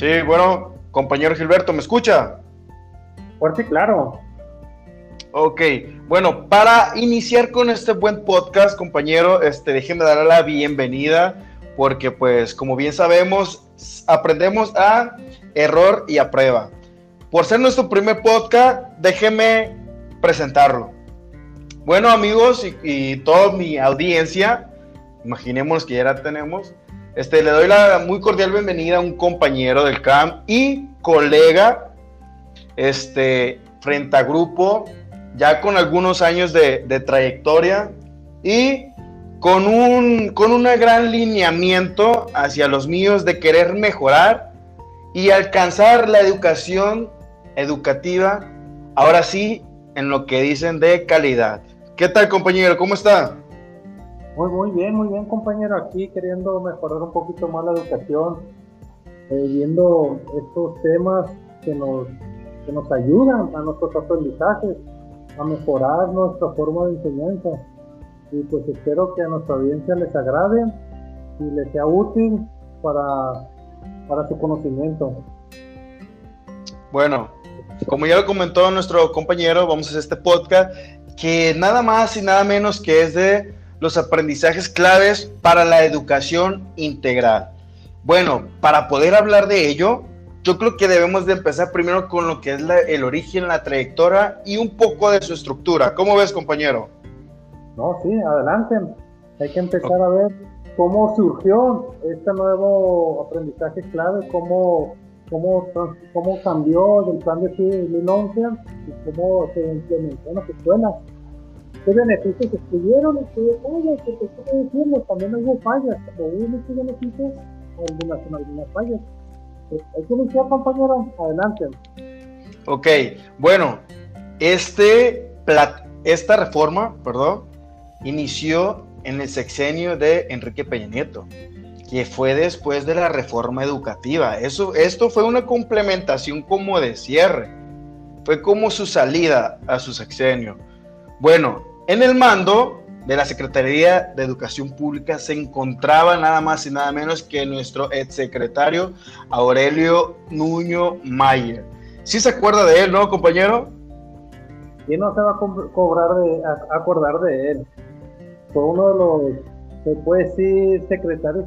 Sí, bueno, compañero Gilberto, ¿me escucha? Fuerte y claro. Ok, bueno, para iniciar con este buen podcast, compañero, este, déjeme darle la bienvenida, porque pues como bien sabemos, aprendemos a error y a prueba. Por ser nuestro primer podcast, déjeme presentarlo. Bueno, amigos y, y toda mi audiencia, imaginemos que ya la tenemos, este, le doy la muy cordial bienvenida a un compañero del CAM y colega este, frente a grupo, ya con algunos años de, trayectoria y con un, con un gran lineamiento hacia los míos de querer mejorar y alcanzar la educación educativa, ahora sí, en lo que dicen de calidad. ¿Qué tal, compañero? ¿Cómo está? Muy, muy bien, muy bien, compañero. Aquí queriendo mejorar un poquito más la educación, eh, viendo estos temas que nos, que nos ayudan a nuestros aprendizajes, a mejorar nuestra forma de enseñanza. Y pues espero que a nuestra audiencia les agrade y les sea útil para, para su conocimiento. Bueno, como ya lo comentó nuestro compañero, vamos a hacer este podcast que nada más y nada menos que es de los aprendizajes claves para la educación integral. Bueno, para poder hablar de ello, yo creo que debemos de empezar primero con lo que es el origen, la trayectoria y un poco de su estructura. ¿Cómo ves, compañero? No, sí, adelante. Hay que empezar a ver cómo surgió este nuevo aprendizaje clave, cómo, cómo, cómo cambió del plan de 2011 y cómo se implementó en las escuelas qué beneficios estuvieron y qué fallas, porque estoy diciendo, también hubo fallas, como hubo muchos beneficios, algunas son algunas fallas. Pues, hay que iniciar, compañero, adelante. Ok, bueno, este, esta reforma, perdón, inició en el sexenio de Enrique Peña Nieto, que fue después de la reforma educativa. Eso, esto fue una complementación como de cierre, fue como su salida a su sexenio. Bueno, en el mando de la Secretaría de Educación Pública se encontraba nada más y nada menos que nuestro exsecretario Aurelio Nuño Mayer. ¿Sí se acuerda de él, no, compañero? ¿Quién no se va a, cobrar de, acordar de él? Fue uno de los, se puede decir, secretarios,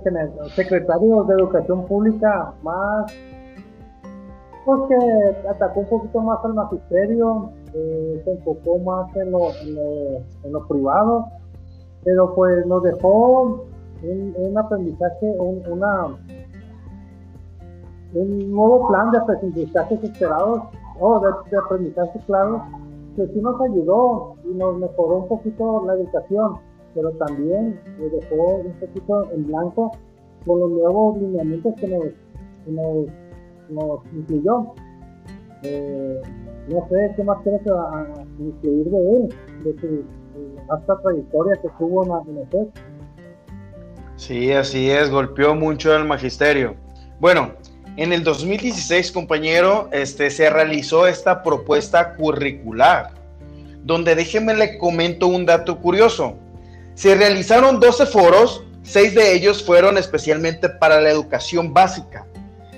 secretarios de Educación Pública más, pues que atacó un poquito más al magisterio, eh, se enfocó más en lo, en, lo, privado, pero pues nos dejó un, aprendizaje, un, una, un nuevo plan de aprendizajes esperados, o de, aprendizaje claro, que sí nos ayudó y nos mejoró un poquito la educación, pero también nos dejó un poquito en blanco con los nuevos lineamientos que nos, nos, nos incluyó. Eh, no sé qué más quieres incluir de él, de su hasta trayectoria que tuvo en la Sí, así es, golpeó mucho al magisterio. Bueno, en el 2016, compañero, este, se realizó esta propuesta curricular, donde déjeme le comento un dato curioso. Se realizaron 12 foros, seis de ellos fueron especialmente para la educación básica.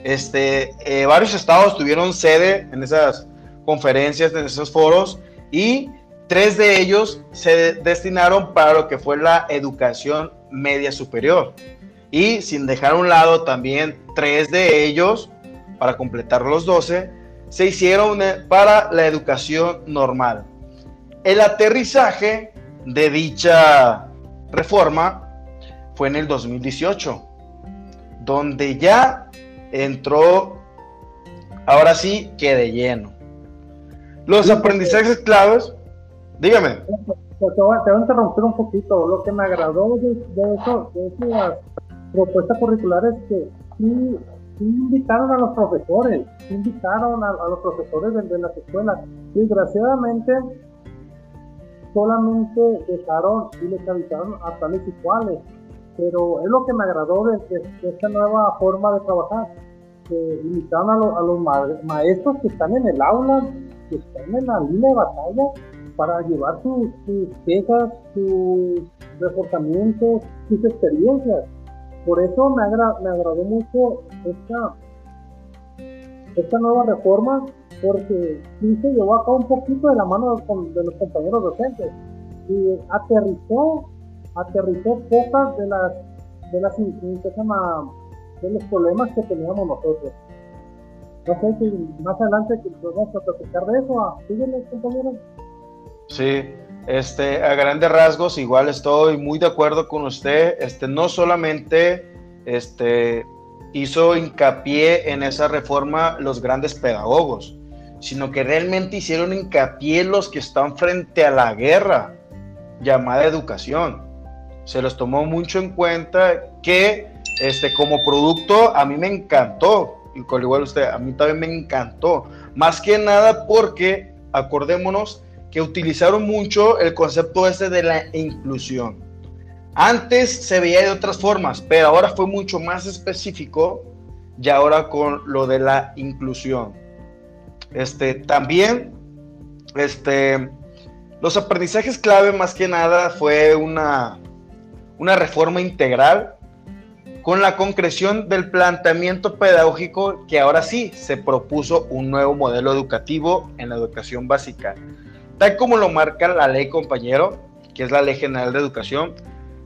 Este, eh, varios estados tuvieron sede en esas conferencias en esos foros y tres de ellos se destinaron para lo que fue la educación media superior. Y sin dejar a un lado también tres de ellos, para completar los 12, se hicieron para la educación normal. El aterrizaje de dicha reforma fue en el 2018, donde ya entró, ahora sí, que de lleno. Los aprendizajes claves, dígame. Te voy, a interrumpir un poquito. Lo que me agradó de, eso, de esas propuestas curriculares que sí, invitaron a los profesores, invitaron a, los profesores de, de, las escuelas. Desgraciadamente, solamente dejaron y les avisaron a tales y cuales. Pero es lo que me agradó de, esta nueva forma de trabajar. Que invitaron a, a los maestros que están en el aula que están en la línea de batalla para llevar sus, quejas, sus reforzamientos, sus experiencias. Por eso me, me agradó mucho esta, esta nueva reforma porque sí se llevó acá un poquito de la mano de, los compañeros docentes y aterrizó, aterrizó pocas de las de las de los problemas que teníamos nosotros. No sé si más adelante vamos a platicar de eso. Compañeros. Sí, este, a grandes rasgos, igual estoy muy de acuerdo con usted. Este, no solamente este, hizo hincapié en esa reforma los grandes pedagogos, sino que realmente hicieron hincapié los que están frente a la guerra llamada educación. Se los tomó mucho en cuenta que este, como producto a mí me encantó, con igual usted, a mí también me encantó, más que nada porque acordémonos que utilizaron mucho el concepto ese de la inclusión. Antes se veía de otras formas, pero ahora fue mucho más específico y ahora con lo de la inclusión. Este, también, este, los aprendizajes clave más que nada fue una, una reforma integral con la concreción del planteamiento pedagógico que ahora sí se propuso un nuevo modelo educativo en la educación básica. Tal como lo marca la ley, compañero, que es la Ley General de Educación,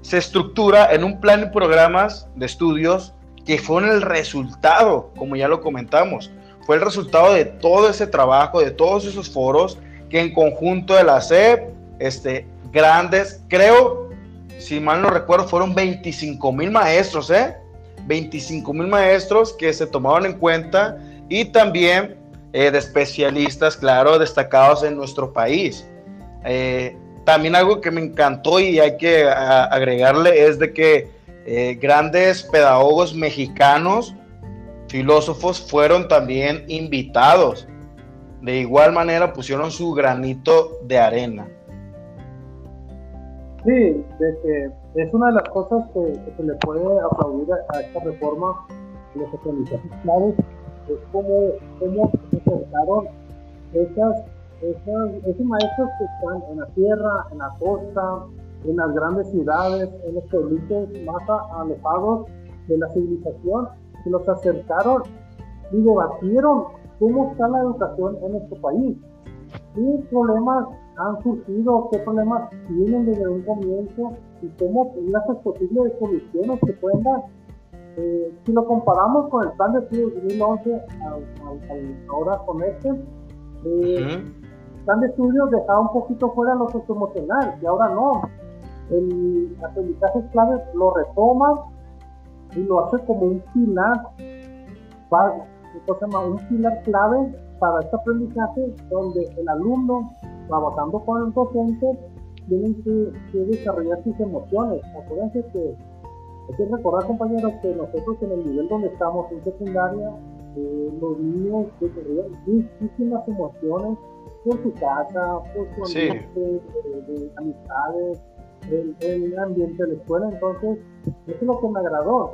se estructura en un plan y programas de estudios que fueron el resultado, como ya lo comentamos, fue el resultado de todo ese trabajo, de todos esos foros que en conjunto de la SEP, este, grandes, creo, si mal no recuerdo, fueron 25 mil maestros, ¿eh? 25 mil maestros que se tomaron en cuenta y también eh, de especialistas, claro, destacados en nuestro país. Eh, también algo que me encantó y hay que agregarle es de que eh, grandes pedagogos mexicanos, filósofos, fueron también invitados. De igual manera pusieron su granito de arena. Sí, es una de las cosas que, se le puede aplaudir a, esta reforma, los aprendizajes claves es como se acercaron esas, esas, esos maestros que están en la tierra, en la costa, en las grandes ciudades, en los pueblitos más alejados de la civilización, que los acercaron y debatieron cómo está la educación en nuestro país, qué problemas han surgido, qué problemas tienen desde un comienzo y cómo las posibles soluciones que pueden dar. Eh, si lo comparamos con el plan de estudios 2011 ahora con este, eh, el plan de estudios dejaba un poquito fuera lo socioemocional y ahora no. El aprendizaje clave lo retoma y lo hace como un pilar, para, un pilar clave para este aprendizaje donde el alumno, trabajando con el docente, tiene que, que desarrollar sus emociones. Acuérdense que hay que recordar, compañeros, que nosotros en el nivel donde estamos, en secundaria, eh, los niños desarrollan muchísimas emociones por su casa, por su ambiente de, amistades, el, el, ambiente de la escuela. Entonces, eso es lo que me agradó,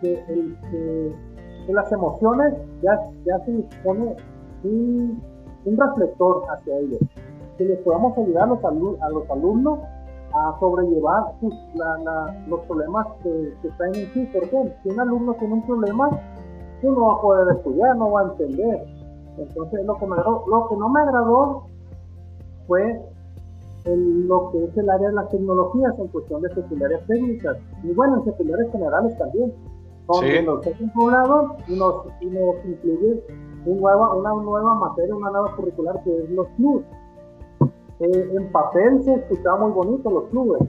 que, el, que, las emociones ya, ya se dispone un, un reflector hacia ellos, que les podamos ayudar a los, a los alumnos a sobrellevar pues, los problemas que, que, traen en sí. ¿Por qué? Si un alumno tiene un problema, tú no va a poder estudiar, no va a entender. Entonces, lo que, me lo que no me agradó fue lo que es el área de las tecnologías en cuestión de secundarias técnicas y bueno, en secundarias generales también. Donde nos dejan un lado y nos, y nos incluye un nueva, una nueva materia, una nueva curricular que es los clubes eh, en papel se escuchaba muy bonito los clubes,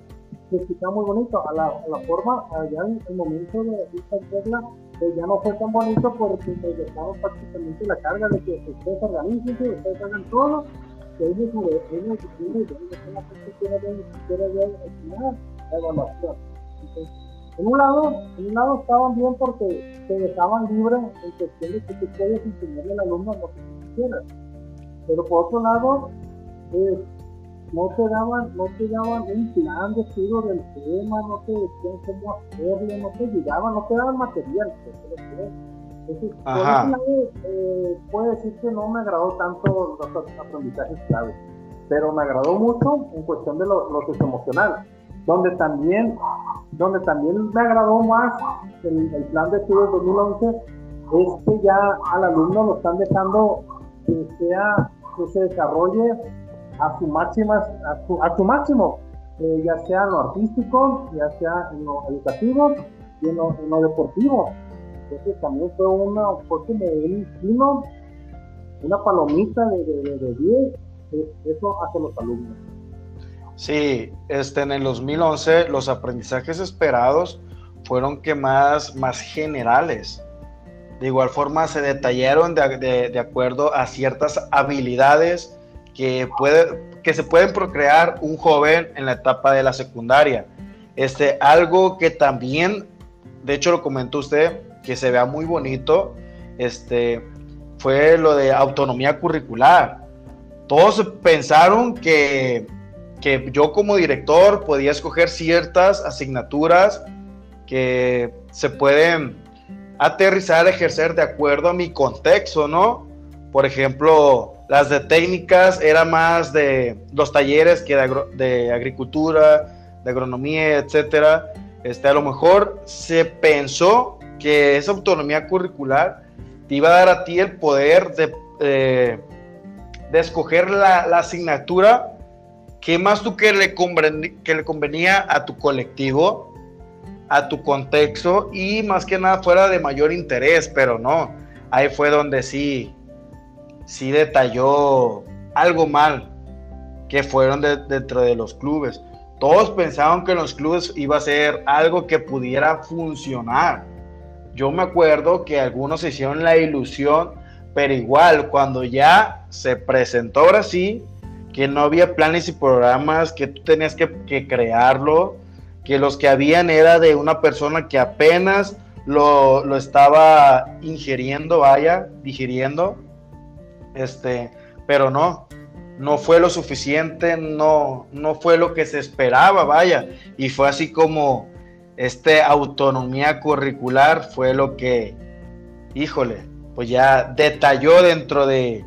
se escuchaba muy bonito. A la, forma, allá en el momento de esta regla, pues ya no fue tan bonito porque nos dejamos prácticamente la carga de que ustedes organicen, ustedes hagan todo, que ellos ellos la evaluación. en un lado, en un lado estaban bien porque se dejaban libres en cuestión de que tú puedes enseñarle al alumno lo que quieras. Pero por otro lado, eh, no te daban, no te daban un plan de estudio del tema, no te decían cómo hacerlo, no te ayudaban, no te daban material. Entonces, por lado, eh, puedo decir que no me agradó tanto los aprendizajes clave, pero me agradó mucho en cuestión de lo, lo emocional, donde también, donde también me agradó más el, plan de estudios 2011 es que ya al alumno lo están dejando que sea que se desarrolle a su máxima a su, máximo eh, ya sea en lo artístico ya sea en lo educativo y en lo, deportivo entonces también fue una fue como un una palomita de 10 de, de, eso hacia los alumnos Sí, este, en el 2011 los aprendizajes esperados fueron que más, más generales. De igual forma se detallaron de, acuerdo a ciertas habilidades que, puede, que se pueden procrear un joven en la etapa de la secundaria. Este, algo que también, de hecho lo comentó usted, que se vea muy bonito, este, fue lo de autonomía curricular. Todos pensaron que que yo como director podía escoger ciertas asignaturas que se pueden aterrizar, ejercer de acuerdo a mi contexto, ¿no? Por ejemplo, las de técnicas eran más de los talleres que de, agricultura, de agronomía, etcétera. Este, a lo mejor se pensó que esa autonomía curricular te iba a dar a ti el poder de, eh, de escoger la, la asignatura ¿Qué más tú que que le convenía a tu colectivo, a tu contexto y más que nada fuera de mayor interés? Pero no, ahí fue donde sí, sí detalló algo mal que fueron dentro de los clubes. Todos pensaban que los clubes iba a ser algo que pudiera funcionar. Yo me acuerdo que algunos hicieron la ilusión, pero igual cuando ya se presentó ahora sí, que no había planes y programas, que tú tenías que, crearlo, que los que habían era de una persona que apenas lo, estaba ingiriendo, vaya, digiriendo, este, pero no, no fue lo suficiente, no, no fue lo que se esperaba, vaya, y fue así como este autonomía curricular fue lo que, híjole, pues ya detalló dentro de,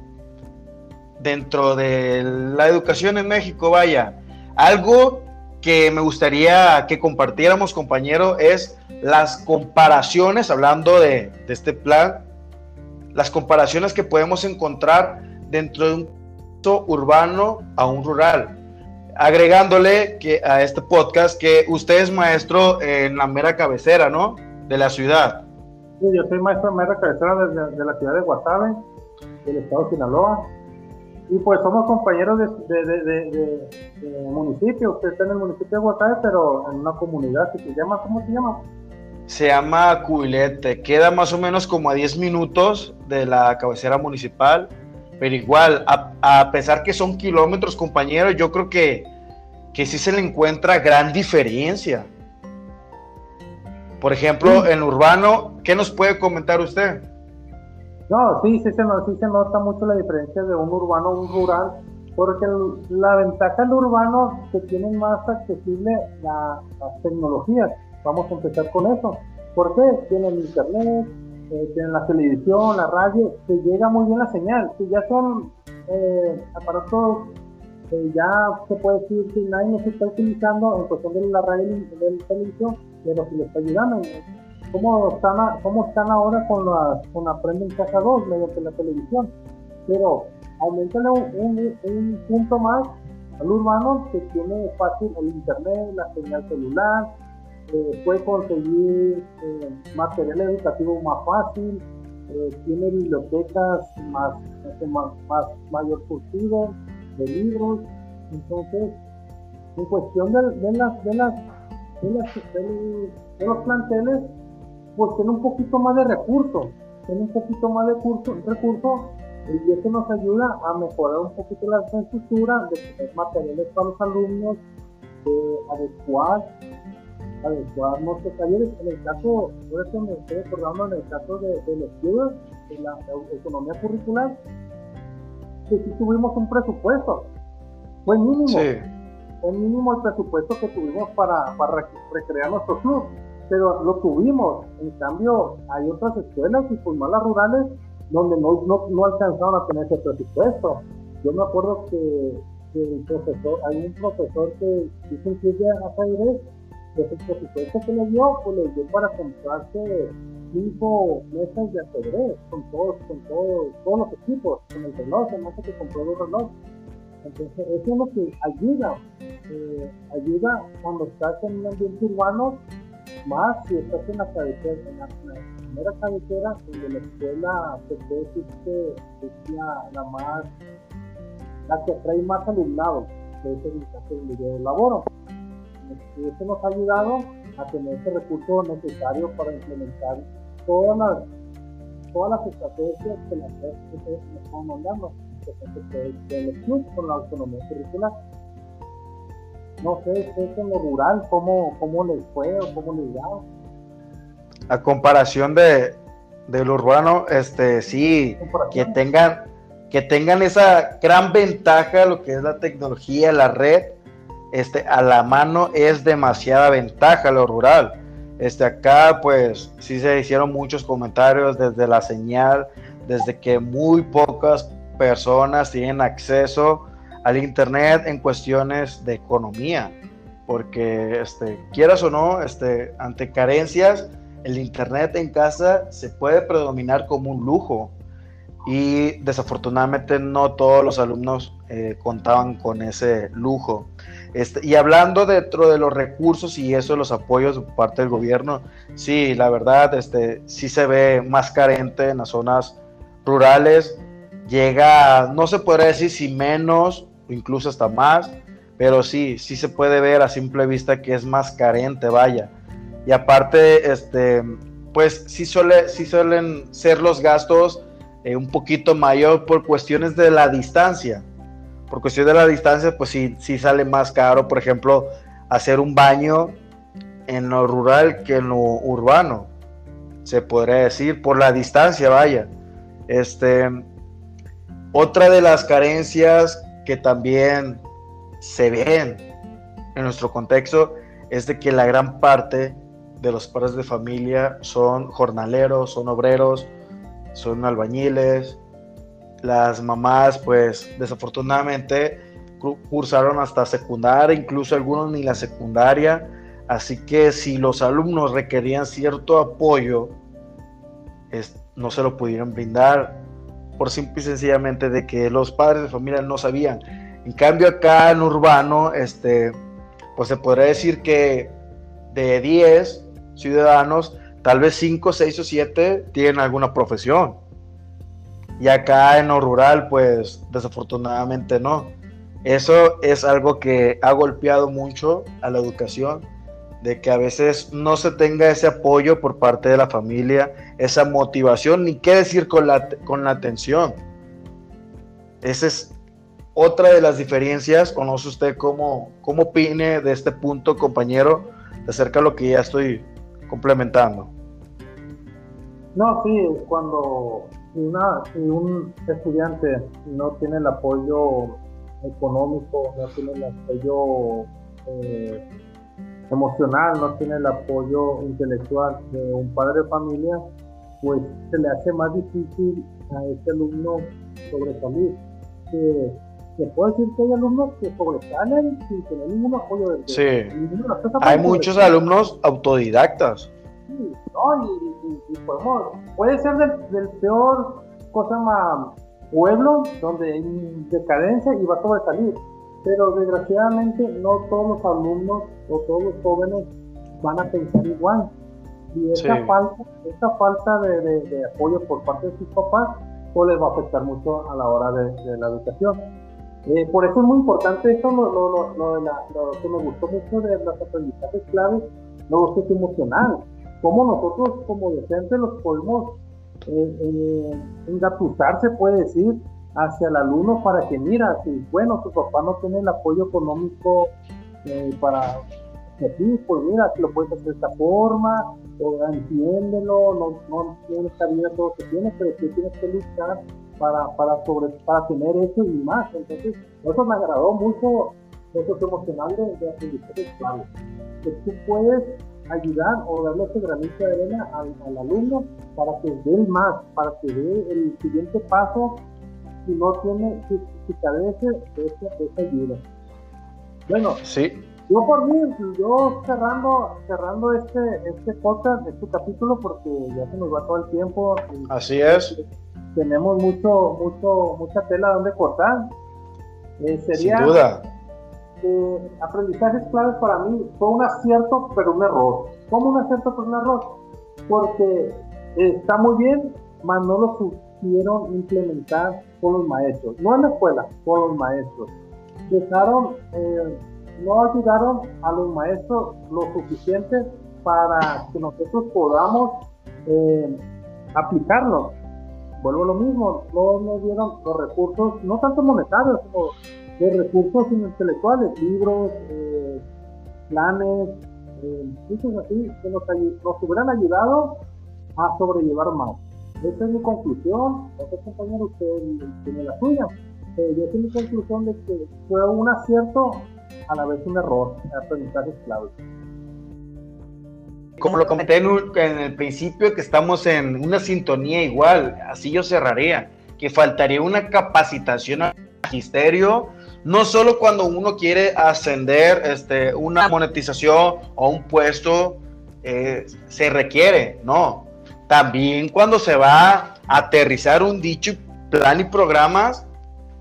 dentro de la educación en México, vaya, algo que me gustaría que compartiéramos, compañero, es las comparaciones, hablando de, este plan, las comparaciones que podemos encontrar dentro de un urbano a un rural. Agregándole que a este podcast que usted es maestro en la mera cabecera, ¿no? De la ciudad. Sí, yo soy maestro en mera cabecera de, de la ciudad de Guasave, del estado de Sinaloa y pues somos compañeros de, municipio. Usted está en el municipio de Guasave, pero en una comunidad que se llama, ¿cómo se llama? Se llama Cubilete. Queda más o menos como a 10 minutos de la cabecera municipal. Pero igual, a, pesar que son kilómetros, compañeros, yo creo que, que sí se le encuentra gran diferencia. Por ejemplo, en urbano, ¿qué nos puede comentar usted? No, sí, sí se, sí se nota mucho la diferencia de un urbano a un rural, porque la ventaja del urbano que tiene más accesible las tecnologías. Vamos a empezar con eso. ¿Por qué? Tienen internet, eh, tienen la televisión, la radio, que llega muy bien la señal, que ya son eh, aparatos ya se puede decir que nadie nos está utilizando en cuestión de la radio y de la televisión, pero que le está ayudando cómo están, cómo están ahora con, la, con Aprende en Casa 2 mediante la televisión. Pero aumentale un, un, punto más al urbano que tiene fácil el internet, la señal celular, eh, puede conseguir eh, material educativo más fácil, eh, tiene bibliotecas más, más, más mayor curtido de libros. Entonces, en cuestión de, de las, de, las, de, las, de los planteles, pues tiene un poquito más de recursos, tiene un poquito más de recursos y eso nos ayuda a mejorar un poquito la infraestructura, de tener materiales para los alumnos, de adecuar, adecuar nuestros talleres. En el caso, por eso me estoy acordando en el caso de, de estudios, de la economía curricular, que sí tuvimos un presupuesto, fue mínimo. Sí. Fue mínimo el presupuesto que tuvimos para, para recrear nuestro club pero lo tuvimos. En cambio, hay otras escuelas y pues malas rurales donde no, no, no, alcanzaron a tener ese presupuesto. Yo me acuerdo que, el profesor, hay un profesor que hizo incluye a Jairés, que el presupuesto que le dio, pues le dio para comprarse cinco mesas de ajedrez con todos, con todos, todos los equipos, con el reloj, sé que compró dos relojes. Entonces, eso es lo que ayuda, eh, ayuda cuando estás en un ambiente urbano, más si estás en la cabecera, en la, primera cabecera, donde la escuela se puede decir que es la, más, la que atrae más alumnado, que es el caso donde yo laboro. Y eso nos ha ayudado a tener ese recurso necesario para implementar todas las, todas las estrategias que las redes nos están mandando del club con la autonomía curricular. No sé, ustedes en lo rural, ¿cómo, cómo les fue o cómo les da? A comparación de, lo urbano, este, sí, que tengan, que tengan esa gran ventaja, lo que es la tecnología, la red, este, a la mano es demasiada ventaja lo rural. Este, acá, pues, sí se hicieron muchos comentarios desde la señal, desde que muy pocas personas tienen acceso al Internet en cuestiones de economía, porque este, quieras o no, este, ante carencias, el Internet en casa se puede predominar como un lujo y desafortunadamente no todos los alumnos eh, contaban con ese lujo. Este, y hablando dentro de los recursos y eso, los apoyos por parte del gobierno, sí, la verdad, este, sí se ve más carente en las zonas rurales llega, no se podría decir si menos, incluso hasta más, pero sí, sí se puede ver a simple vista que es más carente, vaya. Y aparte, este, pues sí, suele, sí suelen ser los gastos eh, un poquito mayor por cuestiones de la distancia. Por cuestión de la distancia, pues sí, sí sale más caro, por ejemplo, hacer un baño en lo rural que en lo urbano. Se podría decir, por la distancia, vaya. Este, otra de las carencias que también se ven en nuestro contexto es de que la gran parte de los padres de familia son jornaleros, son obreros, son albañiles. Las mamás, pues desafortunadamente, cursaron hasta secundaria, incluso algunos ni la secundaria. Así que si los alumnos requerían cierto apoyo, no se lo pudieron brindar por simple y sencillamente de que los padres de familia no sabían. En cambio acá en urbano, este, pues se podría decir que de 10 ciudadanos, tal vez 5, 6 o 7 tienen alguna profesión. Y acá en lo rural, pues desafortunadamente no. Eso es algo que ha golpeado mucho a la educación de que a veces no se tenga ese apoyo por parte de la familia, esa motivación, ni qué decir con la, con la atención. Esa es otra de las diferencias, o no sé usted cómo, cómo opine de este punto, compañero, acerca de lo que ya estoy complementando. No, sí, cuando una, si un estudiante no tiene el apoyo económico, no tiene el apoyo eh, emocional, no tiene el apoyo intelectual de un padre de familia, pues se le hace más difícil a ese alumno sobresalir. Que, se puede decir que hay alumnos que sobresalen sin tener ningún apoyo del Sí, hay muchos alumnos autodidactas. Sí, no, y, podemos, puede ser del, peor cosa más pueblo donde hay decadencia y va a sobresalir pero desgraciadamente no todos los alumnos o todos los jóvenes van a pensar igual. Y esa falta, esa falta de, apoyo por parte de sus papás, pues les va a afectar mucho a la hora de, la educación. Eh, por eso es muy importante esto, lo, lo, lo, lo, que me gustó mucho de los aprendizajes claves, lo que es emocional. Cómo nosotros como docentes los podemos eh, eh, engatusar, se puede decir, hacia el alumno para que mira, si bueno, tu papá no tiene el apoyo económico eh, para que pues mira, si lo puedes hacer de esta forma, o entiéndelo, no, no tiene esta vida todo que tiene, pero tú tienes que luchar para, para, sobre, para tener eso y más. Entonces, eso me agradó mucho, eso es emocional de, de aprendizaje clave. Que tú puedes ayudar o darle ese granito de arena al, al alumno para que dé más, para que dé el siguiente paso no tiene, si, carece de esa, ayuda. Bueno, sí. yo por mí, yo cerrando, cerrando este, este podcast, este capítulo, porque ya se nos va todo el tiempo. Así es. Tenemos mucho, mucho, mucha tela donde cortar. Eh, sería, Sin duda. Eh, aprendizajes claves para mí fue un acierto, pero un error. ¿Cómo un acierto, pero un error? Porque está muy bien, mas no lo supieron implementar con los maestros. No en la escuela, con los maestros. Dejaron. Eh, no ayudaron a los maestros lo suficiente para que nosotros podamos eh, aplicarlo. Vuelvo a lo mismo, no nos dieron los recursos, no tanto monetarios, sino los recursos intelectuales, libros, eh, planes, eh, así, que nos, nos, hubieran ayudado a sobrellevar más. Esa es mi conclusión, otros compañeros que tienen la suya. Yo tengo mi conclusión de que fue un acierto a la vez un error en aprendizaje clave. Como lo comenté en, el principio, que estamos en una sintonía igual, así yo cerraría, que faltaría una capacitación al magisterio, no solo cuando uno quiere ascender este, una monetización o un puesto, eh, se requiere, no. También cuando se va a aterrizar un dicho plan y programas,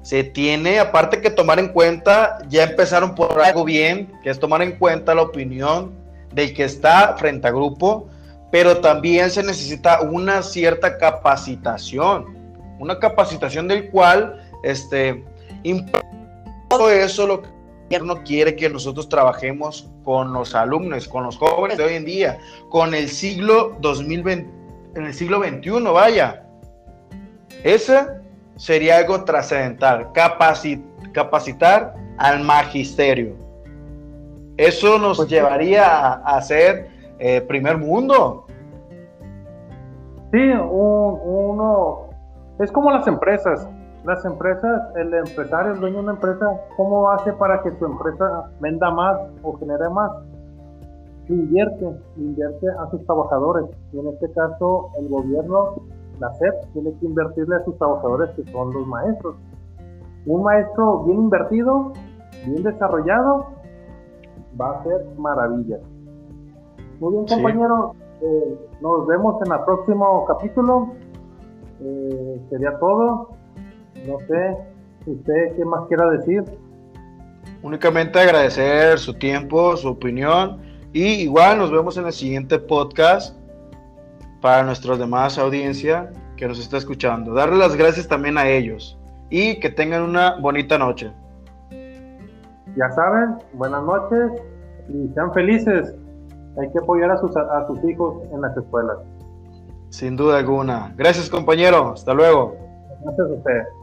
se tiene aparte que tomar en cuenta, ya empezaron por algo bien, que es tomar en cuenta la opinión del que está frente a grupo, pero también se necesita una cierta capacitación, una capacitación del cual, este, todo eso lo que gobierno quiere que nosotros trabajemos con los alumnos, con los jóvenes de hoy en día, con el siglo 2020, en el siglo 21, vaya. Esa sería algo trascendental, capacitar al magisterio. Eso nos pues llevaría a, ser eh, primer mundo. Sí, uno, es como las empresas. Las empresas, el empresario, el dueño de una empresa, ¿cómo hace para que su empresa venda más o genere más? Invierte, invierte a sus trabajadores. Y en este caso, el gobierno la SEP tiene que invertirle a sus trabajadores que son los maestros. Un maestro bien invertido, bien desarrollado, va a hacer maravillas. Muy bien, compañero. Eh, nos vemos en el próximo capítulo. Eh, sería todo. No sé, usted qué más quiera decir. Únicamente agradecer su tiempo, su opinión. Y igual nos vemos en el siguiente podcast para nuestra demás audiencia que nos está escuchando. Darle las gracias también a ellos y que tengan una bonita noche. Ya saben, buenas noches y sean felices. Hay que apoyar a sus, a sus hijos en las escuelas. Sin duda alguna. Gracias compañero. Hasta luego. Gracias a usted.